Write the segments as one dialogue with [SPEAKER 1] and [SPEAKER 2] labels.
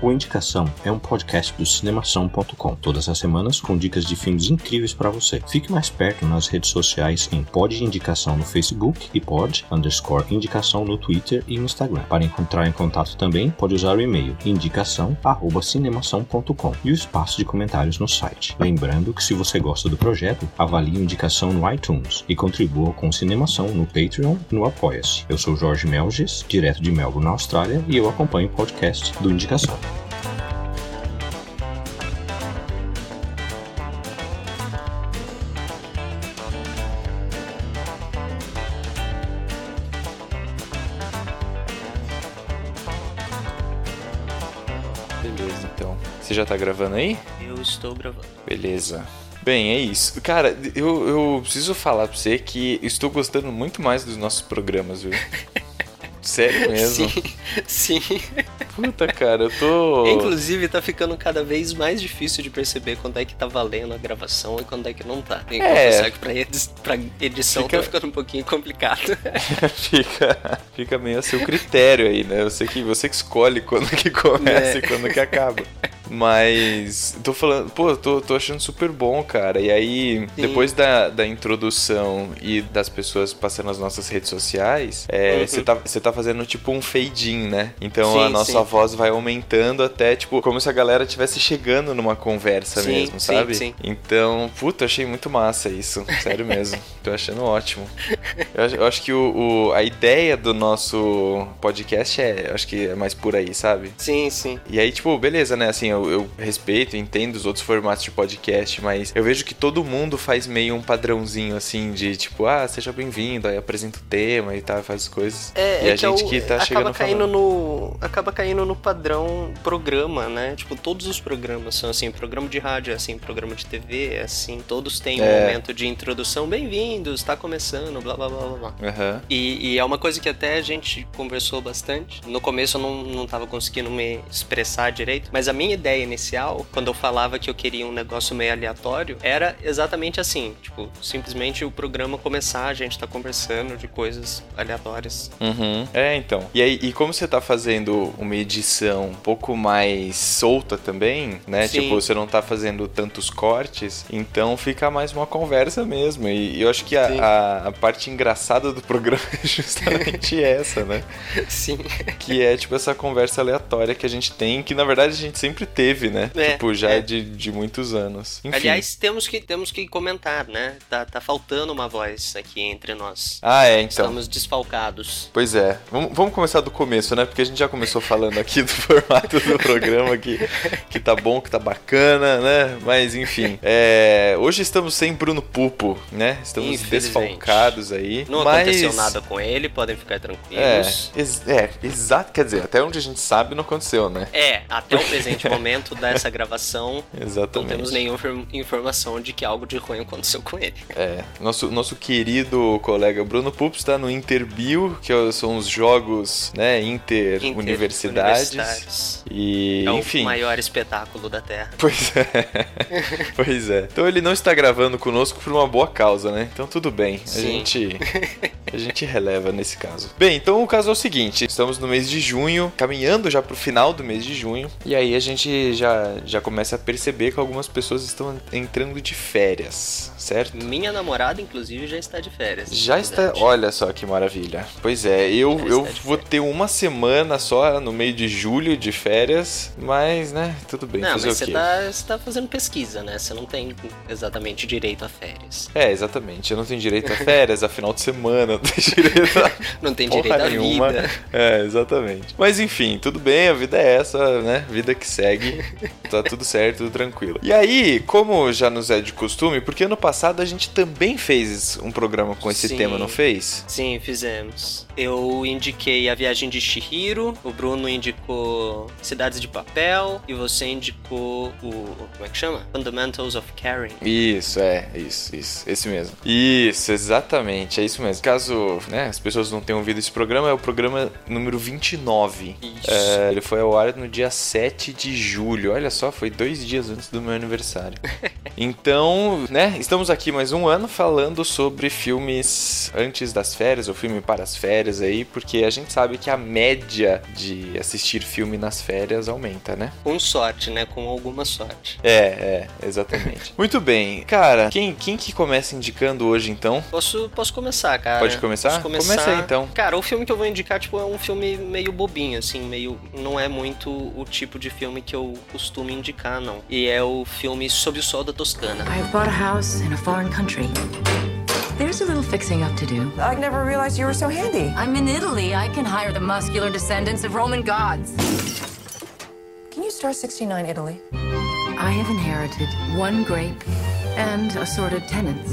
[SPEAKER 1] O Indicação é um podcast do cinemação.com, todas as semanas com dicas de filmes incríveis para você. Fique mais perto nas redes sociais em Pod Indicação no Facebook e Pod underscore Indicação no Twitter e Instagram. Para encontrar em contato também, pode usar o e-mail indicação@cinemação.com e o espaço de comentários no site. Lembrando que se você gosta do projeto, avalie o Indicação no iTunes e contribua com Cinemação no Patreon e no Apoia-se. Eu sou Jorge Melges, direto de Melbourne, na Austrália, e eu acompanho o podcast do Indicação.
[SPEAKER 2] Já tá gravando aí?
[SPEAKER 3] Eu estou gravando.
[SPEAKER 2] Beleza. Bem, é isso. Cara, eu, eu preciso falar pra você que estou gostando muito mais dos nossos programas, viu? Sério mesmo.
[SPEAKER 3] Sim, sim.
[SPEAKER 2] Puta, cara, eu tô.
[SPEAKER 3] Inclusive, tá ficando cada vez mais difícil de perceber quando é que tá valendo a gravação e quando é que não tá. Tem que
[SPEAKER 2] É.
[SPEAKER 3] confessar que pra, edi pra edição
[SPEAKER 2] Fica-
[SPEAKER 3] tá ficando um pouquinho complicado.
[SPEAKER 2] fica, fica meio a seu critério aí, né? Você que, você que escolhe quando que começa
[SPEAKER 3] É.
[SPEAKER 2] e quando que acaba. Mas, tô falando, pô, tô, tô achando super bom, cara. E aí,
[SPEAKER 3] Sim.
[SPEAKER 2] depois da, da introdução e das pessoas passando nas nossas redes sociais, é,
[SPEAKER 3] Uhum.
[SPEAKER 2] você tá, você tá fazendo tipo um fade-in, né? Então
[SPEAKER 3] Sim,
[SPEAKER 2] a nossa
[SPEAKER 3] sim.
[SPEAKER 2] voz vai aumentando até, tipo, como se a galera estivesse chegando numa conversa
[SPEAKER 3] Sim,
[SPEAKER 2] mesmo,
[SPEAKER 3] sim,
[SPEAKER 2] sabe?
[SPEAKER 3] sim.
[SPEAKER 2] Então, puta, achei muito massa isso. Sério mesmo. Tô achando ótimo. Eu acho, eu acho que o, o- a ideia do nosso podcast é, acho que é mais por aí, sabe?
[SPEAKER 3] Sim, sim.
[SPEAKER 2] E aí, tipo, beleza, né? Assim, eu, eu respeito, entendo os outros formatos de podcast, mas eu vejo que todo mundo faz meio um padrãozinho, assim, de tipo, ah, seja bem-vindo, aí apresenta o tema e tal, faz as coisas.
[SPEAKER 3] É,
[SPEAKER 2] e
[SPEAKER 3] é
[SPEAKER 2] a gente
[SPEAKER 3] é o-
[SPEAKER 2] que tá
[SPEAKER 3] acaba
[SPEAKER 2] chegando
[SPEAKER 3] caindo
[SPEAKER 2] falando.
[SPEAKER 3] no acaba caindo no padrão programa, né? Tipo, todos os programas são assim, programa de rádio é assim, programa de TV é assim, todos têm um
[SPEAKER 2] É.
[SPEAKER 3] momento de introdução, bem-vindos, tá começando, blá blá blá blá. blá.
[SPEAKER 2] Aham.
[SPEAKER 3] E, e é uma coisa que até a gente conversou bastante. No começo eu não, não tava conseguindo me expressar direito, mas a minha ideia inicial, quando eu falava que eu queria um negócio meio aleatório, era exatamente assim: tipo, simplesmente o programa começar, a gente tá conversando de coisas aleatórias.
[SPEAKER 2] Uhum. É, então. E aí, e como você tá fazendo uma edição um pouco mais solta também, né?
[SPEAKER 3] Sim.
[SPEAKER 2] Tipo, você não tá fazendo tantos cortes, então fica mais uma conversa mesmo. E eu acho que a, a, a parte engraçada do programa é justamente essa, né?
[SPEAKER 3] Sim.
[SPEAKER 2] Que é, tipo, essa conversa aleatória que a gente tem, que na verdade a gente sempre teve, né?
[SPEAKER 3] É,
[SPEAKER 2] tipo, já
[SPEAKER 3] é.
[SPEAKER 2] de, de muitos anos. Enfim.
[SPEAKER 3] Aliás, temos que, temos que comentar, né? Tá, tá faltando uma voz aqui entre nós.
[SPEAKER 2] Ah, é, então.
[SPEAKER 3] Estamos desfalcados.
[SPEAKER 2] Pois é. Vamos, vamos começar do começo, né? Porque a gente já começou falando aqui do formato do programa que, que tá bom, que tá bacana, né? Mas enfim. É, hoje estamos sem Bruno Pupo, né? Estamos desfalcados aí.
[SPEAKER 3] Não
[SPEAKER 2] mas...
[SPEAKER 3] aconteceu nada com ele, podem ficar
[SPEAKER 2] É,
[SPEAKER 3] tranquilos.
[SPEAKER 2] ex- é, exato. Quer dizer, até onde a gente sabe não aconteceu, né?
[SPEAKER 3] É, até o presente momento dessa gravação, não
[SPEAKER 2] Exatamente.
[SPEAKER 3] temos nenhuma infor- informação de que algo de ruim aconteceu com ele.
[SPEAKER 2] É, nosso, nosso querido colega Bruno Pupo está no Interbio, que são os jogos, né, inter-universidades.
[SPEAKER 3] Interuniversitários.
[SPEAKER 2] E,
[SPEAKER 3] É
[SPEAKER 2] enfim.
[SPEAKER 3] o maior espetáculo da Terra.
[SPEAKER 2] Pois é. pois é. Então ele não está gravando conosco por uma boa causa, né? Então tudo bem. A
[SPEAKER 3] Sim.
[SPEAKER 2] gente a gente releva nesse caso. Bem, então o caso é o seguinte, estamos no mês de junho, caminhando já pro final do mês de junho, e aí a gente já já começa a perceber que algumas pessoas estão entrando de férias, certo?
[SPEAKER 3] Minha namorada, inclusive, já está de férias.
[SPEAKER 2] Já está, olha só que maravilha. Pois é, eu, eu
[SPEAKER 3] está
[SPEAKER 2] vou ter uma semana só no meio de julho de férias, mas, né, tudo bem,
[SPEAKER 3] Não, mas você
[SPEAKER 2] quê?
[SPEAKER 3] tá, fazendo pesquisa, né? Você não tem exatamente direito a férias.
[SPEAKER 2] É, exatamente. Eu não tenho direito a férias, a final de semana, não tenho direito a
[SPEAKER 3] Não tem direito à
[SPEAKER 2] nenhuma.
[SPEAKER 3] vida.
[SPEAKER 2] É, exatamente. Mas enfim, tudo bem, a vida é essa, né? Vida que segue. Segue. tá tudo certo, tudo tranquilo. E aí, como já nos é de costume, porque ano passado a gente também fez um programa com esse
[SPEAKER 3] Sim.
[SPEAKER 2] tema, não fez?
[SPEAKER 3] Sim, fizemos. Eu indiquei A Viagem de Shihiro, o Bruno indicou Cidades de Papel e você indicou o. Como é que chama? Fundamentals of Caring.
[SPEAKER 2] Isso, é, isso, isso, esse mesmo. Isso, exatamente, é isso mesmo. Caso né, as pessoas não tenham ouvido esse programa, é o programa número 29.
[SPEAKER 3] Isso.
[SPEAKER 2] É, ele foi ao ar no dia 7 de julho. Olha só, foi dois dias antes do meu aniversário. então, né, estamos aqui mais um ano falando sobre filmes antes das férias, ou filme para as férias aí, porque a gente sabe que a média de assistir filme nas férias aumenta, né?
[SPEAKER 3] Com sorte, né? Com alguma sorte.
[SPEAKER 2] É, é, exatamente. Muito bem. Cara, quem, quem que começa indicando hoje então?
[SPEAKER 3] Posso, posso começar, cara?
[SPEAKER 2] Pode começar?
[SPEAKER 3] Posso começar?
[SPEAKER 2] Começa aí, então.
[SPEAKER 3] Cara, o filme que eu vou indicar, tipo, é um filme meio bobinho, assim, meio. Não é muito o tipo de filme que eu costumo indicar, não. E é o filme Sob o Sol da Toscana.
[SPEAKER 4] I've bought a house in a foreign country. There's a little fixing up to do.
[SPEAKER 5] I never realized you were so handy.
[SPEAKER 4] I'm in Italy. I can hire the muscular descendants of Roman gods.
[SPEAKER 5] Can you star 69 Italy?
[SPEAKER 4] I have inherited one grape and assorted tenants.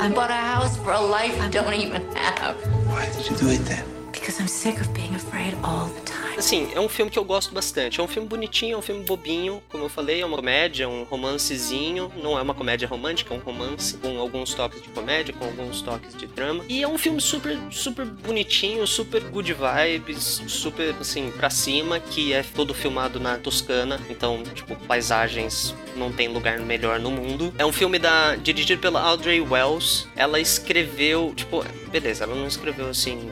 [SPEAKER 4] I bought a house for a life I don't even have.
[SPEAKER 6] Why did you do it then?
[SPEAKER 4] Because I'm sick of being afraid all the time.
[SPEAKER 3] Assim, é um filme que eu gosto bastante. É um filme bonitinho, é um filme bobinho. Como eu falei, é uma comédia, um romancezinho. Não é uma comédia romântica, é um romance com alguns toques de comédia, com alguns toques de drama. E é um filme super, super bonitinho, super good vibes, super, assim, pra cima, que é todo filmado na Toscana. Então, tipo, paisagens não tem lugar melhor no mundo. É um filme da, dirigido pela Audrey Wells. Ela escreveu, tipo, beleza, ela não escreveu, assim,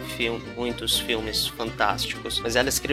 [SPEAKER 3] muitos filmes fantásticos, mas ela escreveu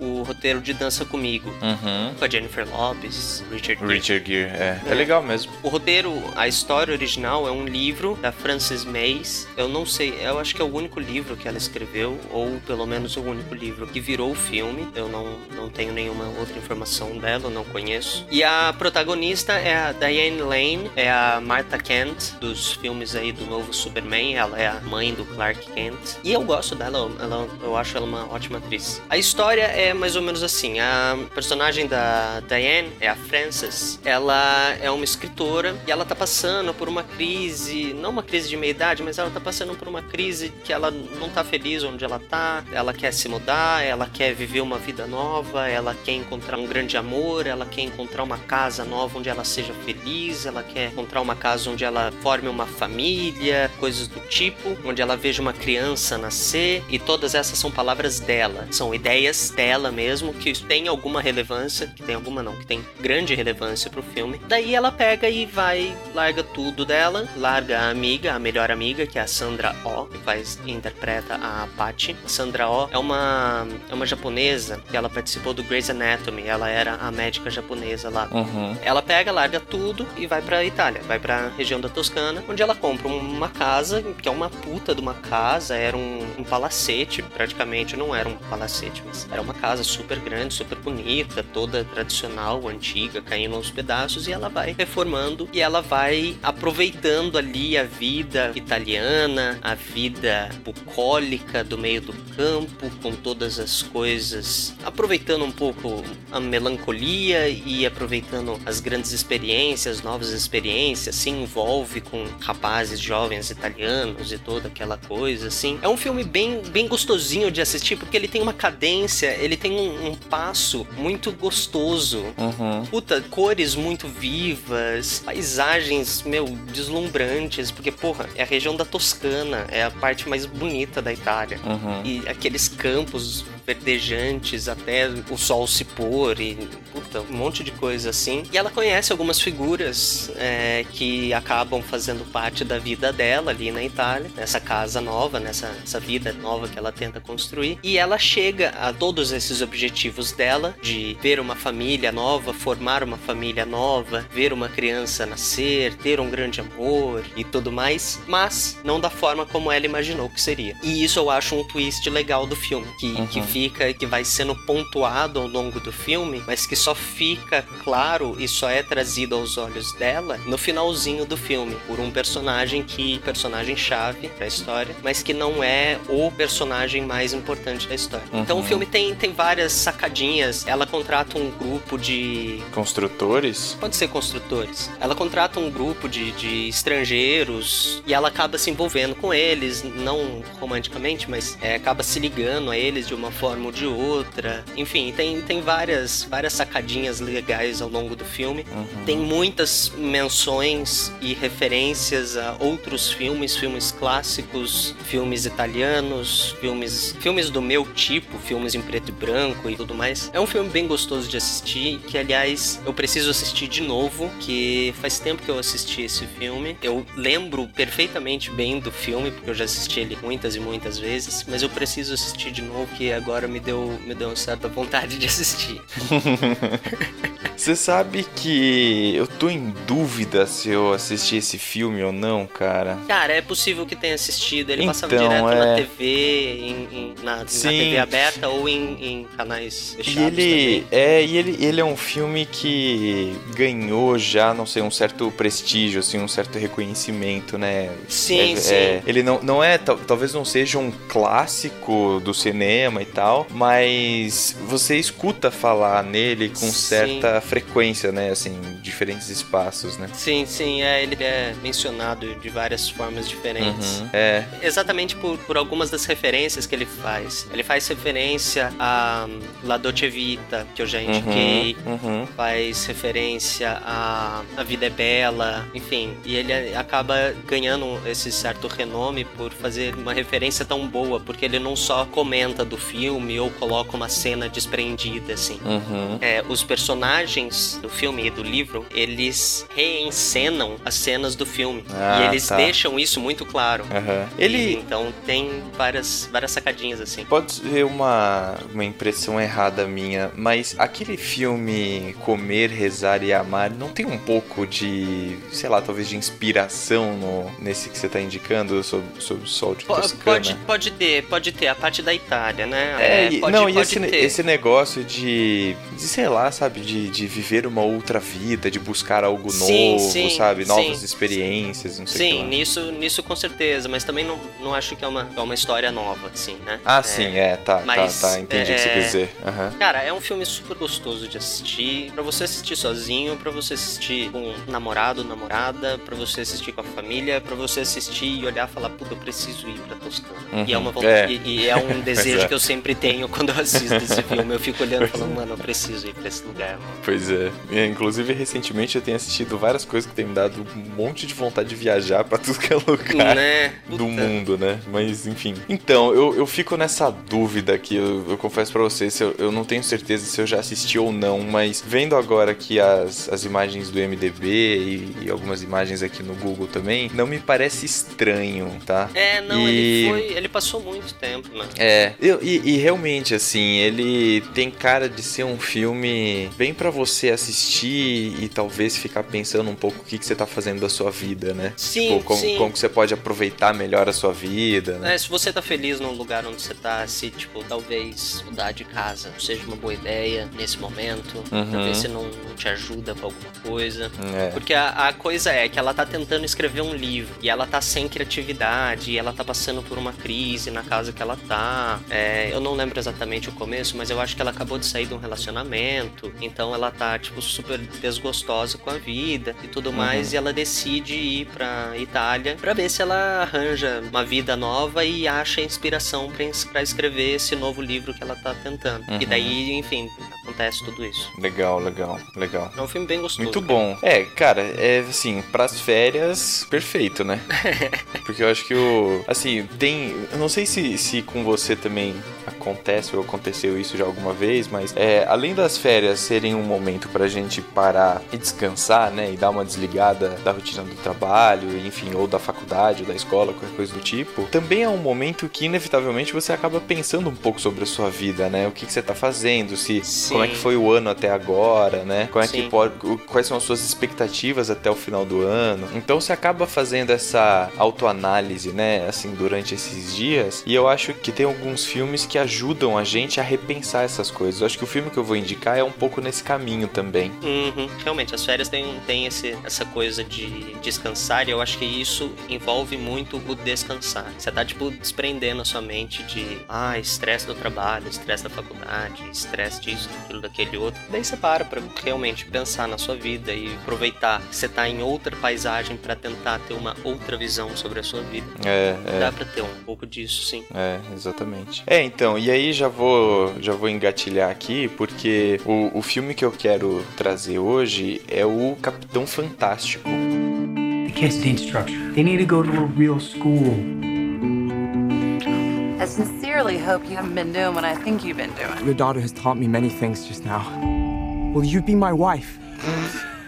[SPEAKER 3] o roteiro de Dança Comigo,
[SPEAKER 2] Uhum.
[SPEAKER 3] com a Jennifer Lopez, Richard Gere.
[SPEAKER 2] Richard Gere, é. É
[SPEAKER 3] É.
[SPEAKER 2] legal mesmo.
[SPEAKER 3] O roteiro, a história original é um livro da Frances Mays. Eu não sei, eu acho que é o único livro que ela escreveu, ou pelo menos o único livro que virou o filme. Eu não, não tenho nenhuma outra informação dela, não conheço. E a protagonista é a Diane Lane, é a Martha Kent dos filmes aí do novo Superman. Ela é a mãe do Clark Kent. E eu gosto dela, ela, eu acho ela uma ótima atriz. A história é mais ou menos assim: a personagem da Diane é a Frances. Ela é uma escritora e ela tá passando por uma crise, não uma crise de meia idade, mas ela tá passando por uma crise que ela não tá feliz onde ela tá. Ela quer se mudar, ela quer viver uma vida nova, ela quer encontrar um grande amor, ela quer encontrar uma casa nova onde ela seja feliz, ela quer encontrar uma casa onde ela forme uma família, coisas do tipo, onde ela veja uma criança nascer e todas essas são palavras dela, são ideias dela mesmo que tem alguma relevância, que tem alguma não, que tem grande relevância pro filme. Daí ela pega e vai, larga tudo dela, larga a amiga, a melhor amiga, que é a Sandra Oh, que faz interpreta a Patty. A Sandra Oh é uma é uma japonesa que ela participou do Grey's Anatomy, ela era a médica japonesa lá.
[SPEAKER 2] Uhum.
[SPEAKER 3] Ela pega, larga tudo e vai pra Itália, vai pra região da Toscana, onde ela compra uma casa, que é uma puta de uma casa, era um, um palacete, praticamente, não era um palacete, mas era uma casa super grande, super bonita, toda tradicional, antiga, caindo aos pedaços, e ela vai reformando e ela vai aproveitando ali a vida italiana, a vida bucólica do meio do campo, com todas as coisas, aproveitando um pouco a melancolia e aproveitando as grandes experiências, novas experiências, se envolve com rapazes jovens italianos e toda aquela coisa, assim. É um filme bem, bem gostosinho de assistir, porque ele tem uma cadência, ele tem um, um passo muito gostoso.
[SPEAKER 2] Uhum.
[SPEAKER 3] Puta, cores muito vivas, paisagens, meu, deslumbrantes, porque, porra, é a região da Toscana, é a parte mais bonita da Itália.
[SPEAKER 2] Uhum.
[SPEAKER 3] E aqueles campos verdejantes até o sol se pôr e puta, um monte de coisa assim. E ela conhece algumas figuras é, que acabam fazendo parte da vida dela ali na Itália, nessa casa nova, nessa essa vida nova que ela tenta construir. E ela chega a todos esses objetivos dela de ver uma família nova, formar uma família nova, ver uma criança nascer, ter um grande amor e tudo mais, mas não da forma como ela imaginou que seria. E isso eu acho um twist legal do filme, que,
[SPEAKER 2] Uhum.
[SPEAKER 3] que fica, que vai sendo pontuado ao longo do filme, mas que só fica claro e só é trazido aos olhos dela no finalzinho do filme, por um personagem que personagem chave da história, mas que não é o personagem mais importante da história. Então o
[SPEAKER 2] Uhum.
[SPEAKER 3] filme tem, tem várias sacadinhas. Ela contrata um grupo de
[SPEAKER 2] Construtores?
[SPEAKER 3] Pode ser construtores. Ela contrata um grupo de, de estrangeiros e ela acaba se envolvendo com eles, não romanticamente, mas é, acaba se ligando a eles de uma forma ou de outra. Enfim, tem, tem várias, várias sacadinhas legais ao longo do filme. Tem muitas menções e referências a outros filmes, filmes clássicos, filmes italianos, filmes, filmes do meu tipo, filmes em preto e branco e tudo mais. É um filme bem gostoso de assistir, que aliás eu preciso assistir de novo, que faz tempo que eu assisti esse filme. Eu lembro perfeitamente bem do filme, porque eu já assisti ele muitas e muitas vezes, mas eu preciso assistir de novo, que agora me deu, me deu uma certa vontade de assistir.
[SPEAKER 2] Você sabe que eu tô em dúvida se eu assisti esse filme ou não, cara.
[SPEAKER 3] Cara, é possível que tenha assistido. Ele passava
[SPEAKER 2] Então,
[SPEAKER 3] direto na
[SPEAKER 2] é.
[SPEAKER 3] TV, em, em- na, na. TV aberta ou em, em canais
[SPEAKER 2] E
[SPEAKER 3] fechados
[SPEAKER 2] ele
[SPEAKER 3] também.
[SPEAKER 2] é, e ele, ele é um filme que ganhou já, não sei, um certo prestígio, assim, um certo reconhecimento, né?
[SPEAKER 3] Sim,
[SPEAKER 2] É-
[SPEAKER 3] sim.
[SPEAKER 2] é, ele não, não é, tal- talvez não seja um clássico do cinema e tal, mas você escuta falar nele com
[SPEAKER 3] Sim.
[SPEAKER 2] certa frequência, né? Assim, em diferentes espaços, né?
[SPEAKER 3] Sim, sim, é, ele é mencionado de várias formas diferentes.
[SPEAKER 2] Uhum. É,
[SPEAKER 3] Exatamente por, por algumas das referências que ele faz. Ele faz referência a hum, La Dolce Vita, que eu já indiquei.
[SPEAKER 2] uhum, uhum.
[SPEAKER 3] Faz referência a A Vida é Bela, enfim. E ele acaba ganhando esse certo renome por fazer uma referência tão boa, porque ele não só comenta do filme ou coloca uma cena desprendida, assim.
[SPEAKER 2] Uhum.
[SPEAKER 3] É, os personagens do filme e do livro, eles reencenam as cenas do filme.
[SPEAKER 2] Ah,
[SPEAKER 3] e eles
[SPEAKER 2] tá.
[SPEAKER 3] deixam isso muito claro. E,
[SPEAKER 2] Ele
[SPEAKER 3] então tem várias, várias sacadinhas assim.
[SPEAKER 2] pode ser uma, uma impressão errada minha, mas aquele filme Comer, Rezar e Amar não tem um pouco de, sei lá, talvez de inspiração no, nesse que você tá indicando sobre, sobre o sol de Toscana?
[SPEAKER 3] Pode, pode ter, pode ter. A parte da Itália, né?
[SPEAKER 2] É, e-
[SPEAKER 3] pode,
[SPEAKER 2] não, e
[SPEAKER 3] pode
[SPEAKER 2] esse,
[SPEAKER 3] ter.
[SPEAKER 2] esse negócio de, de, sei lá, sabe, de, de viver uma outra vida, de buscar algo
[SPEAKER 3] Sim,
[SPEAKER 2] novo,
[SPEAKER 3] sim,
[SPEAKER 2] sabe, novas
[SPEAKER 3] sim.
[SPEAKER 2] experiências, não sei o
[SPEAKER 3] Sim, nisso, nisso com certeza, mas também não, não acho que é uma, é uma história nova, assim, né?
[SPEAKER 2] Ah,
[SPEAKER 3] É,
[SPEAKER 2] sim, é, tá,
[SPEAKER 3] mas,
[SPEAKER 2] tá, tá, entendi o que você
[SPEAKER 3] é,
[SPEAKER 2] quis dizer. Aham.
[SPEAKER 3] Cara, é um filme super gostoso de assistir. Pra você assistir sozinho, pra você assistir com um namorado, namorada, pra você assistir com a família, pra você assistir e olhar e falar, puta, eu preciso ir pra Toscana.
[SPEAKER 2] Uhum.
[SPEAKER 3] E é uma
[SPEAKER 2] É.
[SPEAKER 3] vontade, e, e é um desejo
[SPEAKER 2] é.
[SPEAKER 3] que eu sempre tenho quando eu assisto esse filme. Eu fico olhando e falando, mano, eu preciso ir pra esse lugar, mano.
[SPEAKER 2] Pois é. Inclusive, recentemente eu tenho assistido várias coisas que tem me dado um monte de vontade de viajar pra tudo que é lugar
[SPEAKER 3] Né?
[SPEAKER 2] do mundo, né? Mas, enfim. Então, eu, eu fico nessa dúvida aqui, eu, eu confesso pra vocês, eu, eu não tenho certeza se eu já assisti ou não, mas vendo agora aqui as, as imagens do MDB e, e algumas imagens aqui no Google também, não me parece estranho, tá?
[SPEAKER 3] É, não,
[SPEAKER 2] E-
[SPEAKER 3] ele foi. Ele passou muito tempo, né?
[SPEAKER 2] É, eu- e, e realmente, assim, ele tem cara de ser um filme bem pra você assistir e talvez ficar pensando um pouco o que, que você tá fazendo da sua vida, né?
[SPEAKER 3] Sim,
[SPEAKER 2] Tipo, como,
[SPEAKER 3] sim.
[SPEAKER 2] como que você pode aproveitar melhor a sua vida, né?
[SPEAKER 3] É, se você tá feliz no lugar onde você tá, se, tipo, talvez mudar de casa não seja uma boa ideia nesse momento.
[SPEAKER 2] Uhum.
[SPEAKER 3] Talvez você não, não te ajuda com alguma coisa.
[SPEAKER 2] É.
[SPEAKER 3] Porque a, a coisa é que ela tá tentando escrever um livro e ela tá sem criatividade, e ela tá passando por uma crise na casa que ela tá. É, eu não lembro exatamente o começo, mas eu acho que ela acabou de sair de um relacionamento, então ela tá, tipo, super desgostosa com a vida e tudo mais, e ela decide ir pra Itália pra ver se ela arranja uma vida nova e acha inspiração pra, pra escrever esse novo livro que ela tá tentando. E
[SPEAKER 2] Uhum.
[SPEAKER 3] daí, enfim, acontece tudo isso.
[SPEAKER 2] Legal, legal, legal.
[SPEAKER 3] É um filme bem gostoso.
[SPEAKER 2] Muito
[SPEAKER 3] cara.
[SPEAKER 2] bom. É, cara, é assim, pras férias, perfeito, né? Porque eu acho que o. Assim, tem. Eu não sei se, se com você também acontece ou aconteceu isso já alguma vez, mas é, além das férias serem um momento pra gente parar e descansar, né? E dar uma desligada da rotina do trabalho, enfim, ou da faculdade, ou da escola, qualquer coisa do tipo, também é um momento que, inevitavelmente, você acaba pensando um pouco sobre a sua vida, né? O que, que você tá fazendo, se
[SPEAKER 3] Sim.
[SPEAKER 2] Como é que foi o ano até agora, né? Como é que pode, quais são as suas expectativas até o final do ano. Então você acaba fazendo essa autoanálise, né, assim, durante esses dias. E eu acho que tem alguns filmes que ajudam a gente a repensar essas coisas. Eu acho que o filme que eu vou indicar é um pouco nesse caminho também.
[SPEAKER 3] Uhum. Realmente, as férias têm, têm esse, essa coisa de descansar e eu acho que isso envolve muito o descansar. Você tá, tipo, desprendendo a sua mente de, ah, estresse do trabalho, estresse da faculdade, estresse disso, daquilo, daquele outro. Daí você para pra realmente pensar na sua vida e aproveitar que você tá em outra paisagem pra tentar ter uma outra visão sobre a sua vida.
[SPEAKER 2] É, é.
[SPEAKER 3] Dá pra ter um pouco disso, sim.
[SPEAKER 2] É, exatamente. É, então, e aí já vou, já vou engatilhar aqui, porque o, o filme que eu quero trazer hoje é o Capitão Fantástico.
[SPEAKER 6] The kids need structure. They need to go to a real school.
[SPEAKER 7] I sincerely hope you haven't been doing what I think you've been doing.
[SPEAKER 8] Your daughter has taught me many things just now. Will you be my wife?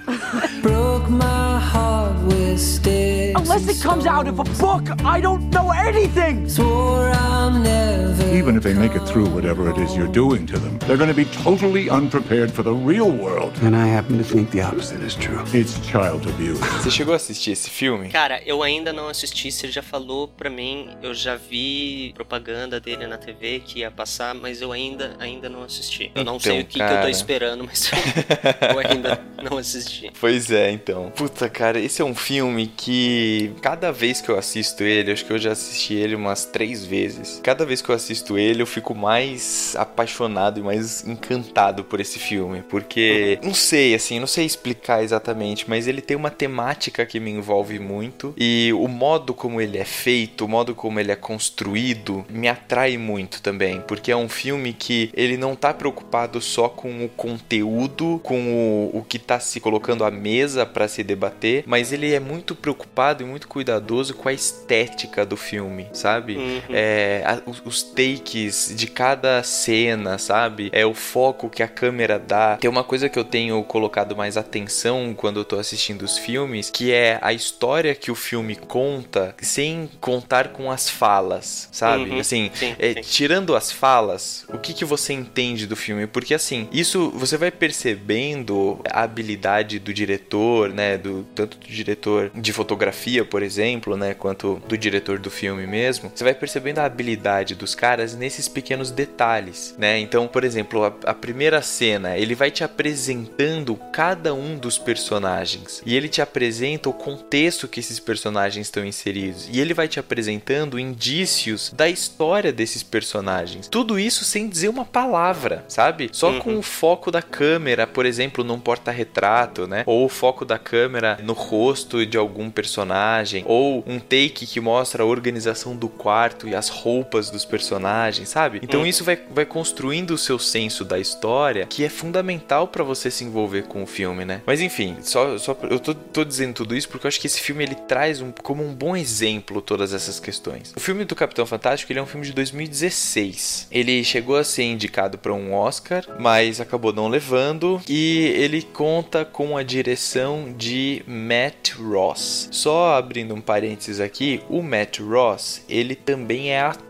[SPEAKER 9] Broke my heart with sticks.
[SPEAKER 8] Unless it comes out of a book, I don't know anything!
[SPEAKER 9] Swore I'm never.
[SPEAKER 10] Even if they make it through whatever it is you're doing to them, they're going to be totally unprepared for the real world.
[SPEAKER 6] And I happen to think the opposite is true.
[SPEAKER 10] It's child abuse.
[SPEAKER 2] Você chegou a assistir esse filme?
[SPEAKER 3] Cara, eu ainda não assisti, você já falou pra mim, eu já vi propaganda dele na TV que ia passar, mas eu ainda, ainda não assisti. Eu não
[SPEAKER 2] Então,
[SPEAKER 3] sei o que, que eu
[SPEAKER 2] cara.
[SPEAKER 3] tô esperando, mas eu ainda não assisti.
[SPEAKER 2] Pois é, então. Puta, cara, esse é um filme que cada vez que eu assisto ele, acho que eu já assisti ele umas três vezes. Cada vez que eu assisto ele, eu fico mais apaixonado e mais encantado por esse filme. Porque, não sei, assim, não sei explicar exatamente, mas ele tem uma temática que me envolve muito. E o modo como ele é feito, o modo como ele é construído, me atrai muito também. Porque é um filme que ele não tá preocupado só com o conteúdo, com o, o que tá se colocando à mesa para se debater, mas ele é muito preocupado e muito cuidadoso com a estética do filme, sabe?
[SPEAKER 3] Uhum.
[SPEAKER 2] É, a- os, os takes de cada cena, sabe? É o foco que a câmera dá. Tem uma coisa que eu tenho colocado mais atenção quando eu tô assistindo os filmes, que é a história que o filme conta sem contar com as falas, sabe?
[SPEAKER 3] Uhum.
[SPEAKER 2] Assim,
[SPEAKER 3] Sim,
[SPEAKER 2] é,
[SPEAKER 3] sim.
[SPEAKER 2] tirando as falas, o que, que você entende do filme? Porque assim, isso você vai percebendo a habilidade do diretor, né? Do, tanto do diretor de fotografia, por exemplo, né? Quanto do diretor do filme mesmo. Você vai percebendo a habilidade dos caras nesses pequenos detalhes, né? Então, por exemplo, a, a primeira cena, ele vai te apresentando cada um dos personagens. E ele te apresenta o contexto que esses personagens estão inseridos. E ele vai te apresentando indícios da história desses personagens. Tudo isso sem dizer uma palavra, sabe? Só
[SPEAKER 3] Uhum.
[SPEAKER 2] com o foco da câmera, por exemplo, num porta-retrato, né? Ou o foco da câmera no rosto de algum personagem. Ou um take que mostra a organização do quarto e as roupas dos personagens, sabe? Então
[SPEAKER 3] Uhum.
[SPEAKER 2] isso vai, vai construindo o seu senso da história, que é fundamental pra você se envolver com o filme, né? Mas enfim, só, só eu tô, tô dizendo tudo isso porque eu acho que esse filme ele traz um, como um bom exemplo todas essas questões. O filme do Capitão Fantástico ele é um filme de 2016. Ele chegou a ser indicado para um Oscar, mas acabou não levando. E ele conta com a direção de Matt Ross. Só abrindo um parênteses aqui, o Matt Ross ele também é ator,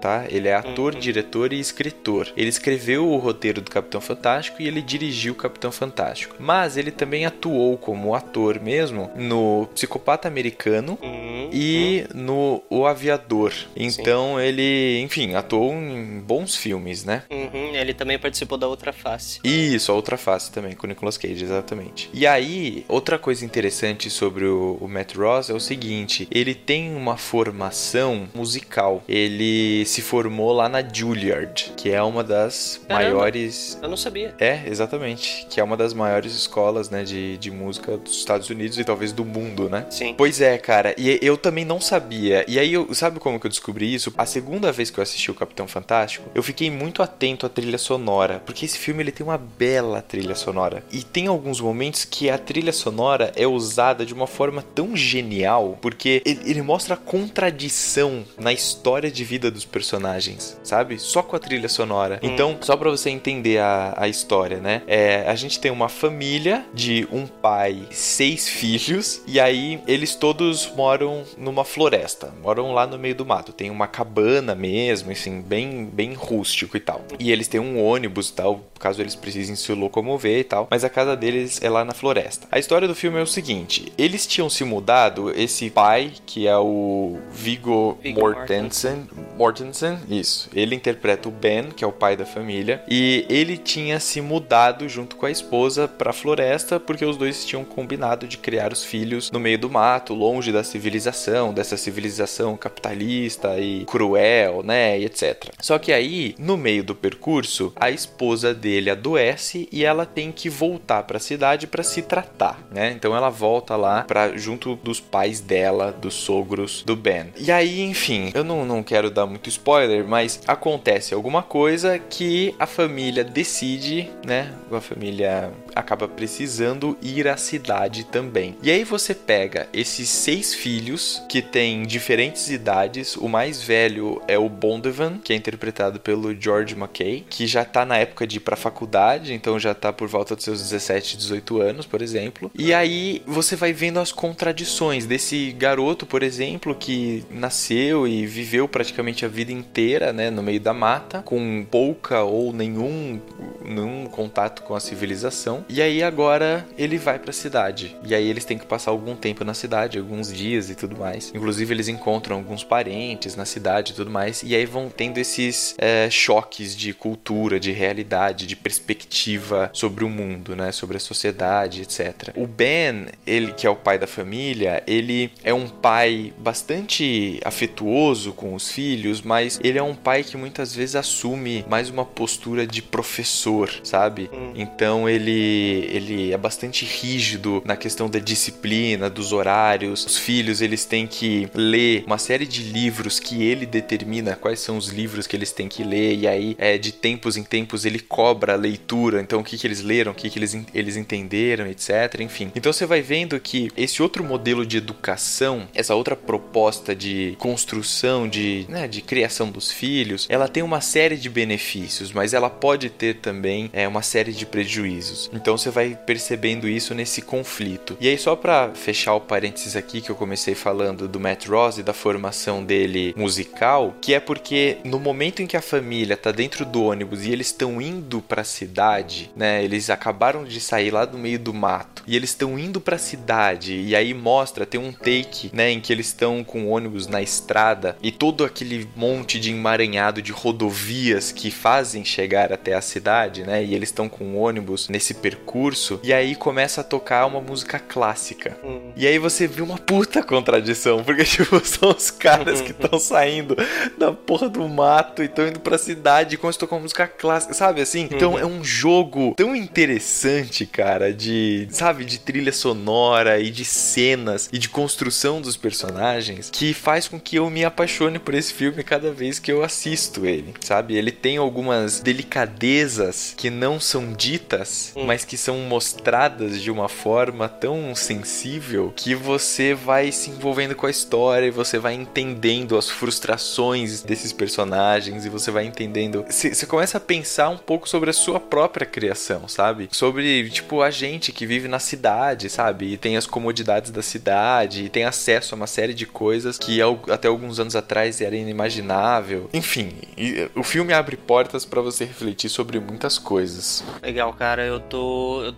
[SPEAKER 2] tá? Ele é ator, diretor e escritor. Ele escreveu o roteiro do Capitão Fantástico e ele dirigiu o Capitão Fantástico. Mas ele também atuou como ator mesmo no Psicopata Americano
[SPEAKER 3] Uhum.
[SPEAKER 2] e no O Aviador. Então ele, enfim, atuou em bons filmes, né?
[SPEAKER 3] Uhum, ele também participou da outra face.
[SPEAKER 2] Isso, a outra face também, com o Nicolas Cage, exatamente. E aí, outra coisa interessante sobre o, o Matt Ross é o seguinte: ele tem uma formação musical. Ele se formou formou lá na Juilliard, que é uma das
[SPEAKER 3] Caramba.
[SPEAKER 2] maiores.
[SPEAKER 3] Eu não sabia.
[SPEAKER 2] É, exatamente. Que é uma das maiores escolas, né, de, de música dos Estados Unidos e talvez do mundo, né?
[SPEAKER 3] Sim.
[SPEAKER 2] Pois é, cara. E eu também não sabia. E aí, eu, sabe como que eu descobri isso? A segunda vez que eu assisti o Capitão Fantástico, eu fiquei muito atento à trilha sonora. Porque esse filme ele tem uma bela trilha sonora. E tem alguns momentos que a trilha sonora é usada de uma forma tão genial. Porque ele, ele mostra a contradição na história de vida dos personagens, sabe? Só com a trilha sonora. Então, só pra você entender a, a história, né? É, a gente tem uma família de um pai, seis filhos, e aí eles todos moram numa floresta, moram lá no meio do mato. Tem uma cabana mesmo, enfim, bem, bem rústico e tal. E eles têm um ônibus e tal, caso eles precisem se locomover e tal, mas a casa deles é lá na floresta. A história do filme é o seguinte: eles tinham se mudado, esse pai, que é o Viggo
[SPEAKER 3] Viggo
[SPEAKER 2] Mortensen, Mortensen, isso. Ele interpreta o Ben, que é o pai da família, e ele tinha se mudado junto com a esposa pra floresta porque os dois tinham combinado de criar os filhos no meio do mato, longe da civilização, dessa civilização capitalista e cruel, né, e etc. Só que aí, no meio do percurso, a esposa dele adoece e ela tem que voltar pra cidade pra se tratar, né? Então ela volta lá para junto dos pais dela, dos sogros do Ben. E aí, enfim, eu não, não quero dar muito spoiler, mas acontece alguma coisa que a família decide, né? A família acaba precisando ir à cidade também. E aí você pega esses seis filhos que têm diferentes idades. O mais velho é o Bondovan, que é interpretado pelo George McKay, que já tá na época de ir pra faculdade, então já tá por volta dos seus 17, 18 anos, por exemplo. E aí você vai vendo as contradições desse garoto, por exemplo, que nasceu e viveu praticamente a vida inteira, né, no meio da mata, com pouca ou nenhum, nenhum contato com a civilização. E aí agora ele vai pra cidade. E aí eles têm que passar algum tempo na cidade, alguns dias e tudo mais. Inclusive eles encontram alguns parentes na cidade e tudo mais. E aí vão tendo esses é, choques de cultura, de realidade, de perspectiva sobre o mundo, né? Sobre a sociedade, etc. O Ben, ele que é o pai da família, ele é um pai bastante afetuoso com os filhos, mas ele é um pai que muitas vezes assume mais uma postura de professor, sabe? Então ele ele é bastante rígido na questão da disciplina, dos horários. Os filhos, eles têm que ler uma série de livros que ele determina quais são os livros que eles têm que ler e aí é de tempos em tempos ele cobra a leitura, então o que que eles leram, o que que eles eles entenderam, etc, enfim. Então você vai vendo que esse outro modelo de educação, essa outra proposta de construção, de, né, de criação dos filhos, ela tem uma série de benefícios, mas ela pode ter também é, uma série de prejuízos. Então você vai percebendo isso nesse conflito. E aí só para fechar o parênteses aqui que eu comecei falando do Matt Ross e da formação dele musical, que é porque no momento em que a família tá dentro do ônibus e eles estão indo para a cidade, né? Eles acabaram de sair lá do meio do mato e eles estão indo para a cidade e aí mostra tem um take, né, em que eles estão com o ônibus na estrada e todo aquele monte de emaranhado de rodovias que fazem chegar até a cidade, né? E eles estão com o ônibus nesse percurso e aí começa a tocar uma música clássica. E aí você vê uma puta contradição, porque tipo são os caras que estão saindo da porra do mato e estão indo pra cidade e começam a tocar uma música clássica, sabe assim? Então é um jogo tão interessante, cara, de, sabe, de trilha sonora e de cenas e de construção dos personagens que faz com que eu me apaixone por esse filme cada vez que eu assisto ele, sabe? Ele tem algumas delicadezas que não são ditas, mas que são mostradas de uma forma tão sensível que você vai se envolvendo com a história e você vai entendendo as frustrações desses personagens e você vai entendendo. Você começa a pensar um pouco sobre a sua própria criação, sabe? Sobre, tipo, a gente que vive na cidade, sabe? E tem as comodidades da cidade, e tem acesso a uma série de coisas que até alguns anos atrás era inimaginável. Enfim, o filme abre portas pra você refletir sobre muitas coisas.
[SPEAKER 3] Legal, cara. Eu tô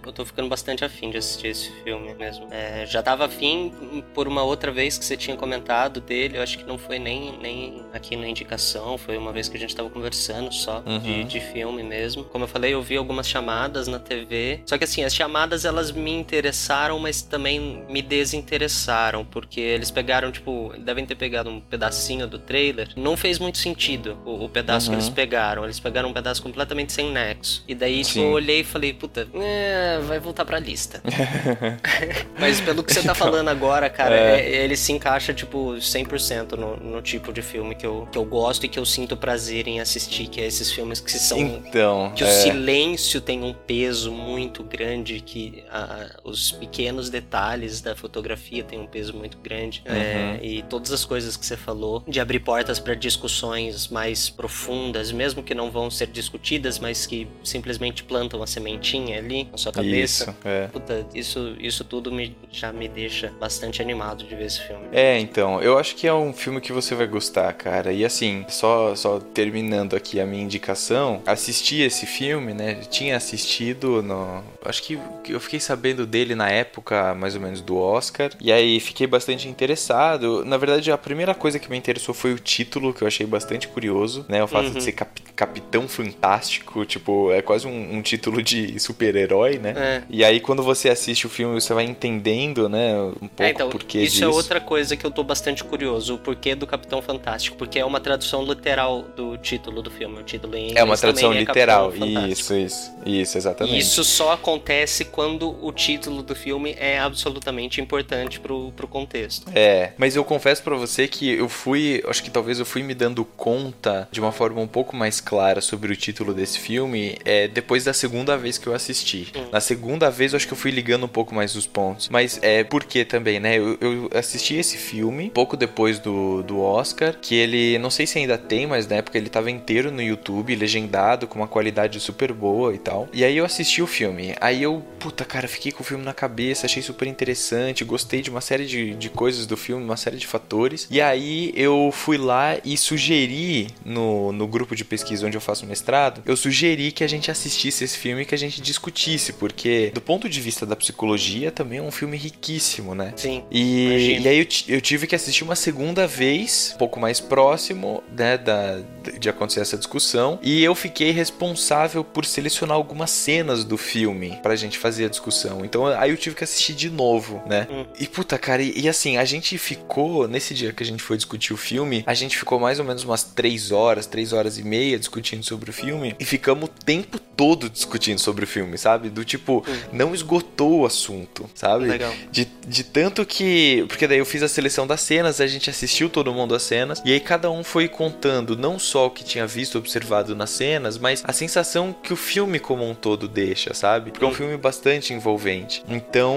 [SPEAKER 3] eu tô ficando bastante afim de assistir esse filme mesmo. É, já tava afim por uma outra vez que você tinha comentado dele, eu acho que não foi nem, nem aqui na indicação, foi uma vez que a gente tava conversando só
[SPEAKER 2] Uhum.
[SPEAKER 3] de, de filme mesmo. Como eu falei, eu vi algumas chamadas na TV, só que assim, as chamadas elas me interessaram, mas também me desinteressaram, porque eles pegaram, tipo, devem ter pegado um pedacinho do trailer, não fez muito sentido o, o pedaço que
[SPEAKER 2] Uhum.
[SPEAKER 3] eles pegaram, eles pegaram um pedaço completamente sem nexo. E daí, tipo, eu olhei e falei, puta, é, vai voltar pra lista. Mas pelo que você tá falando agora, cara,
[SPEAKER 2] É.
[SPEAKER 3] é- ele se encaixa, tipo, 100% no, no tipo de filme que eu, que eu gosto e que eu sinto prazer em assistir, que é esses filmes que são.
[SPEAKER 2] Então,
[SPEAKER 3] Que o
[SPEAKER 2] é,
[SPEAKER 3] silêncio tem um peso muito grande, que a- os pequenos detalhes da fotografia têm um peso muito grande.
[SPEAKER 2] Uhum.
[SPEAKER 3] É, e todas as coisas que você falou, de abrir portas para discussões mais profundas, mesmo que não vão ser discutidas, mas que simplesmente plantam uma sementinha ali na sua cabeça.
[SPEAKER 2] Isso, é.
[SPEAKER 3] Puta, isso, isso tudo me, já me deixa bastante animado de ver esse filme.
[SPEAKER 2] É, então, eu acho que é um filme que você vai gostar, cara. E assim, só, só terminando aqui a minha indicação, assisti esse filme, né? Tinha assistido no. Acho que eu fiquei sabendo dele na época, mais ou menos, do Oscar. E aí fiquei bastante interessado. Na verdade, a primeira coisa que me interessou foi o título, que eu achei bastante curioso, né? O fato
[SPEAKER 3] Uhum.
[SPEAKER 2] de ser cap- Capitão Fantástico, tipo, é quase um, um título de super-herói, né?
[SPEAKER 3] É.
[SPEAKER 2] E aí, quando você assiste o filme, você vai entendendo, né? Um pouco
[SPEAKER 3] É, então,
[SPEAKER 2] porquê
[SPEAKER 3] isso
[SPEAKER 2] disso.
[SPEAKER 3] é outra coisa que eu tô bastante curioso, o porquê do Capitão Fantástico, porque é uma tradução literal do título do filme, o título em inglês
[SPEAKER 2] É uma tradução
[SPEAKER 3] é
[SPEAKER 2] literal. Isso, isso. Isso, exatamente.
[SPEAKER 3] Isso só acontece quando o título do filme é absolutamente importante pro, pro contexto.
[SPEAKER 2] É, mas eu confesso pra você que eu fui, acho que talvez eu fui me dando conta de uma forma um pouco mais clara sobre o título desse filme é, depois da segunda vez que eu assisti. Na segunda vez eu acho que eu fui ligando um pouco mais os pontos. Mas é porque também, né? Eu, eu assisti esse filme pouco depois do, do Oscar, que ele, não sei se ainda tem, mas na época ele tava inteiro no YouTube, legendado, com uma qualidade super boa e tal. E aí eu assisti o filme. Aí eu, puta cara, fiquei com o filme na cabeça, achei super interessante, gostei de uma série de, de coisas do filme, uma série de fatores. E aí eu fui lá e sugeri no, no grupo de pesquisa onde eu faço mestrado, eu sugeri que a gente assistisse esse filme e que a gente discutisse, porque do ponto de vista da psicologia também é um filme riquíssimo, né?
[SPEAKER 3] Sim.
[SPEAKER 2] E, e aí eu, eu tive que assistir uma segunda vez, um pouco mais próximo, né, da, de acontecer essa discussão. E eu fiquei responsável por selecionar algumas cenas do filme pra gente fazer a discussão. Então aí eu tive que assistir de novo, né?
[SPEAKER 3] Hum.
[SPEAKER 2] E puta, cara, e, e assim, a gente ficou, nesse dia que a gente foi discutir o filme, a gente ficou mais ou menos umas três horas, três horas e meia discutindo sobre o filme. E ficamos o tempo todo discutindo sobre o filme, sabe? Do tipo, não esgotou o assunto, sabe?
[SPEAKER 3] Legal.
[SPEAKER 2] De, de tanto que. Porque daí eu fiz a seleção das cenas, a gente assistiu todo mundo as cenas, e aí cada um foi contando não só o que tinha visto, observado nas cenas, mas a sensação que o filme como um todo deixa, sabe? Porque é um filme bastante envolvente. Então,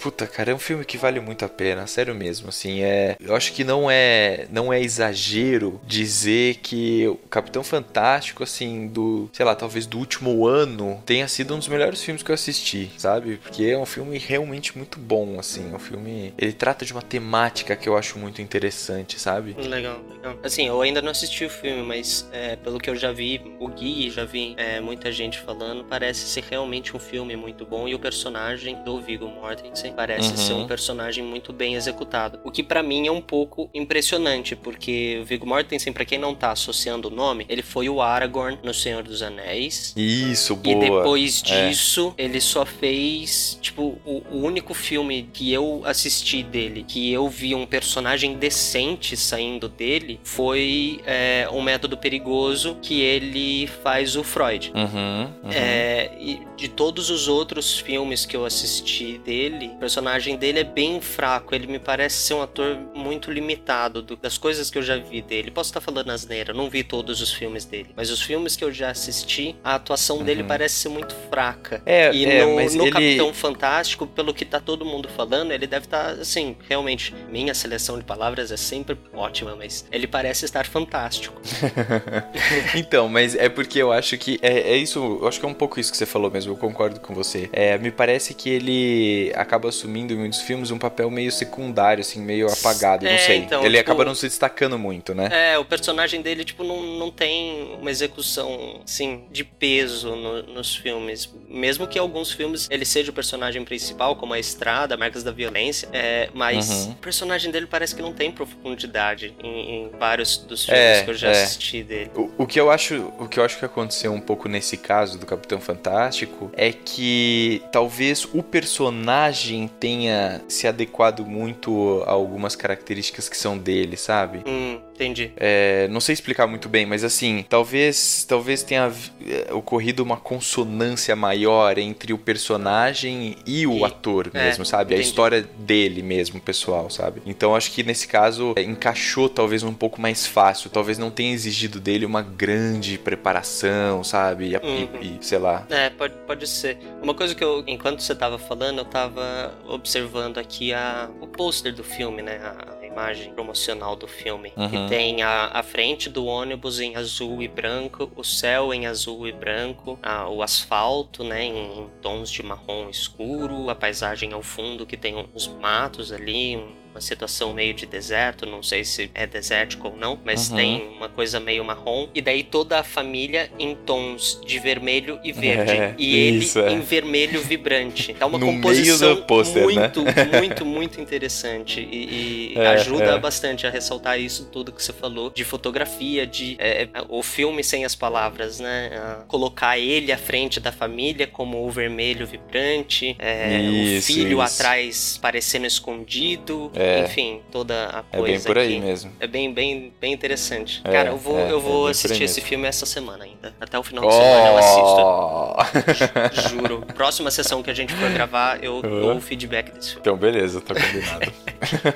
[SPEAKER 2] puta, cara, é um filme que vale muito a pena, sério mesmo, assim, é. Eu acho que não é. Não é exagero dizer que o Capitão Fantástico, assim, do. sei lá, talvez do último ano, tenha sido um dos melhores filmes que eu assisti, sabe? Porque é um filme realmente muito bom, assim. É um filme. Ele trata de uma temática que eu acho muito interessante, sabe?
[SPEAKER 3] Legal, legal. Assim, eu ainda não assisti o filme, mas é, pelo que eu já vi, o Gui, já vi é, muita gente falando, parece ser realmente um filme muito bom e o personagem do Viggo Mortensen parece
[SPEAKER 2] Uhum.
[SPEAKER 3] ser um personagem muito bem executado. O que pra mim é um pouco impressionante, porque o Viggo Mortensen, pra quem não tá associando o nome, ele foi o Aragorn no Senhor dos Anéis.
[SPEAKER 2] Isso,
[SPEAKER 3] E
[SPEAKER 2] boa.
[SPEAKER 3] Depois
[SPEAKER 2] É.
[SPEAKER 3] disso, ele só fez, tipo, o, o único filme que eu assisti dele, que eu vi um personagem decente saindo dele, foi é, Um Método Perigoso, que ele faz o Freud.
[SPEAKER 2] Uhum, uhum.
[SPEAKER 3] É, e de todos os outros filmes que eu assisti dele, o personagem dele é bem fraco. Ele me parece ser um ator muito limitado do- das coisas que eu já vi dele. Posso estar falando asneira, eu não vi todos os filmes dele. Mas os filmes que eu já assisti, a atuação dele
[SPEAKER 2] Uhum.
[SPEAKER 3] parece ser muito fraca.
[SPEAKER 2] É,
[SPEAKER 3] e
[SPEAKER 2] é,
[SPEAKER 3] no,
[SPEAKER 2] mas
[SPEAKER 3] no
[SPEAKER 2] ele-
[SPEAKER 3] Capitão Fantástico, pelo que tá todo mundo falando, ele deve estar, assim, realmente. Minha seleção de palavras é sempre ótima, mas ele parece estar fantástico.
[SPEAKER 2] então, mas é porque eu acho que é, é isso, eu acho que é um pouco isso que você falou mesmo, eu concordo com você. É, me parece que ele acaba assumindo em muitos filmes um papel meio secundário, assim, meio apagado, não
[SPEAKER 3] É,
[SPEAKER 2] sei.
[SPEAKER 3] então,
[SPEAKER 2] ele
[SPEAKER 3] tipo-
[SPEAKER 2] acaba não se destacando muito, né?
[SPEAKER 3] É, o personagem dele, tipo, não, não tem uma execução, assim, de peso no- nos filmes. Filmes. Mesmo que alguns filmes ele seja o personagem principal, como A Estrada, Marcas da Violência, é, mas
[SPEAKER 2] Uhum.
[SPEAKER 3] o personagem dele parece que não tem profundidade em, em vários dos filmes
[SPEAKER 2] É,
[SPEAKER 3] que eu já
[SPEAKER 2] é.
[SPEAKER 3] assisti dele.
[SPEAKER 2] O, o que eu acho, o que eu acho que aconteceu um pouco nesse caso do Capitão Fantástico é que talvez o personagem tenha se adequado muito a algumas características que são dele, sabe?
[SPEAKER 3] Hum, entendi.
[SPEAKER 2] É, não sei explicar muito bem, mas assim, talvez talvez tenha eh, ocorrido uma consonância maior entre o personagem e o
[SPEAKER 3] E-
[SPEAKER 2] ator
[SPEAKER 3] é,
[SPEAKER 2] mesmo, sabe? A
[SPEAKER 3] entendi.
[SPEAKER 2] história dele mesmo, pessoal, sabe? Então acho que nesse caso eh, encaixou talvez um pouco mais fácil, talvez não tenha exigido dele uma grande preparação, sabe? E, a-
[SPEAKER 3] Uhum.
[SPEAKER 2] e, sei lá.
[SPEAKER 3] É, pode, pode ser. Uma coisa que eu, enquanto você tava falando, eu tava observando aqui a, o pôster do filme, né? A, a imagem promocional do filme.
[SPEAKER 2] Uhum.
[SPEAKER 3] Que tem a, a frente do ônibus em azul e branco, o céu em azul e branco, a- o asfalto, né? Em, em tons de marrom escuro, a paisagem ao fundo que tem uns matos ali, um- uma situação meio de deserto, não sei se é desértico ou não, mas
[SPEAKER 2] Uhum.
[SPEAKER 3] tem uma coisa meio marrom. E daí toda a família em tons de vermelho e verde.
[SPEAKER 2] É,
[SPEAKER 3] e
[SPEAKER 2] isso,
[SPEAKER 3] ele
[SPEAKER 2] é.
[SPEAKER 3] em vermelho vibrante. É uma
[SPEAKER 2] No
[SPEAKER 3] composição
[SPEAKER 2] do pôster, né?
[SPEAKER 3] muito, muito, muito interessante. E, e
[SPEAKER 2] É,
[SPEAKER 3] ajuda
[SPEAKER 2] é.
[SPEAKER 3] bastante a ressaltar isso tudo que você falou. De fotografia, de é, o filme sem as palavras, né? A colocar ele à frente da família como o vermelho vibrante. é, o
[SPEAKER 2] Isso,
[SPEAKER 3] filho
[SPEAKER 2] isso.
[SPEAKER 3] atrás parecendo escondido.
[SPEAKER 2] É.
[SPEAKER 3] Enfim, toda a
[SPEAKER 2] É
[SPEAKER 3] coisa
[SPEAKER 2] bem por aí
[SPEAKER 3] aqui.
[SPEAKER 2] mesmo.
[SPEAKER 3] É bem, bem, bem interessante.
[SPEAKER 2] É,
[SPEAKER 3] Cara, eu vou,
[SPEAKER 2] é,
[SPEAKER 3] eu
[SPEAKER 2] é
[SPEAKER 3] vou
[SPEAKER 2] por
[SPEAKER 3] assistir esse
[SPEAKER 2] mesmo.
[SPEAKER 3] filme essa semana ainda. Até o final de semana eu assisto.
[SPEAKER 2] Oh!
[SPEAKER 3] Juro. Próxima sessão que a gente for gravar, eu
[SPEAKER 2] Uhum.
[SPEAKER 3] dou o feedback desse filme.
[SPEAKER 2] Então, beleza, tá combinado.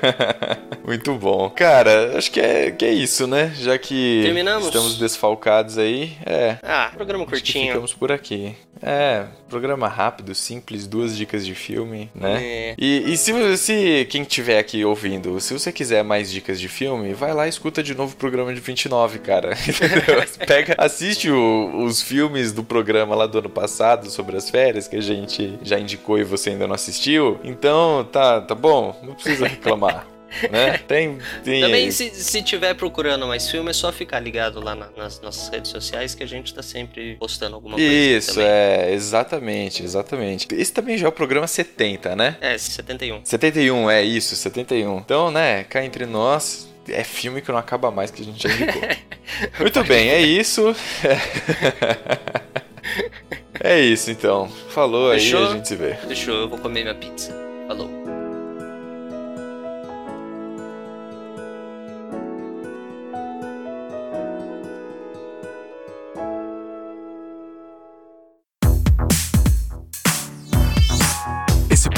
[SPEAKER 2] Muito bom. Cara, acho que é, que é isso, né? Já que
[SPEAKER 3] Terminamos?
[SPEAKER 2] estamos desfalcados aí, é.
[SPEAKER 3] Ah, programa curtinho.
[SPEAKER 2] ficamos por aqui. É, programa rápido, simples, duas dicas de filme, né?
[SPEAKER 3] É.
[SPEAKER 2] E, e se, se quem estiver aqui ouvindo, se você quiser mais dicas de filme, vai lá e escuta de novo o programa de 29, cara. Pega, assiste o- os filmes do programa lá do ano passado sobre as férias que a gente já indicou e você ainda não assistiu. Então, tá, tá bom, não precisa reclamar. Né? Tem, tem
[SPEAKER 3] Também, se, se tiver procurando mais filme, é só ficar ligado lá na- nas nossas redes sociais que a gente tá sempre postando alguma coisa.
[SPEAKER 2] Isso, é, exatamente, exatamente. Esse também já é o programa 70, né?
[SPEAKER 3] É, 71.
[SPEAKER 2] 71, é isso, 71. Então, né, cá entre nós, é filme que não acaba mais que a gente já indicou. Muito bem, é isso. É isso então. Falou aí,
[SPEAKER 3] Fechou?
[SPEAKER 2] a gente se vê.
[SPEAKER 3] Deixou, eu vou comer minha pizza. Falou.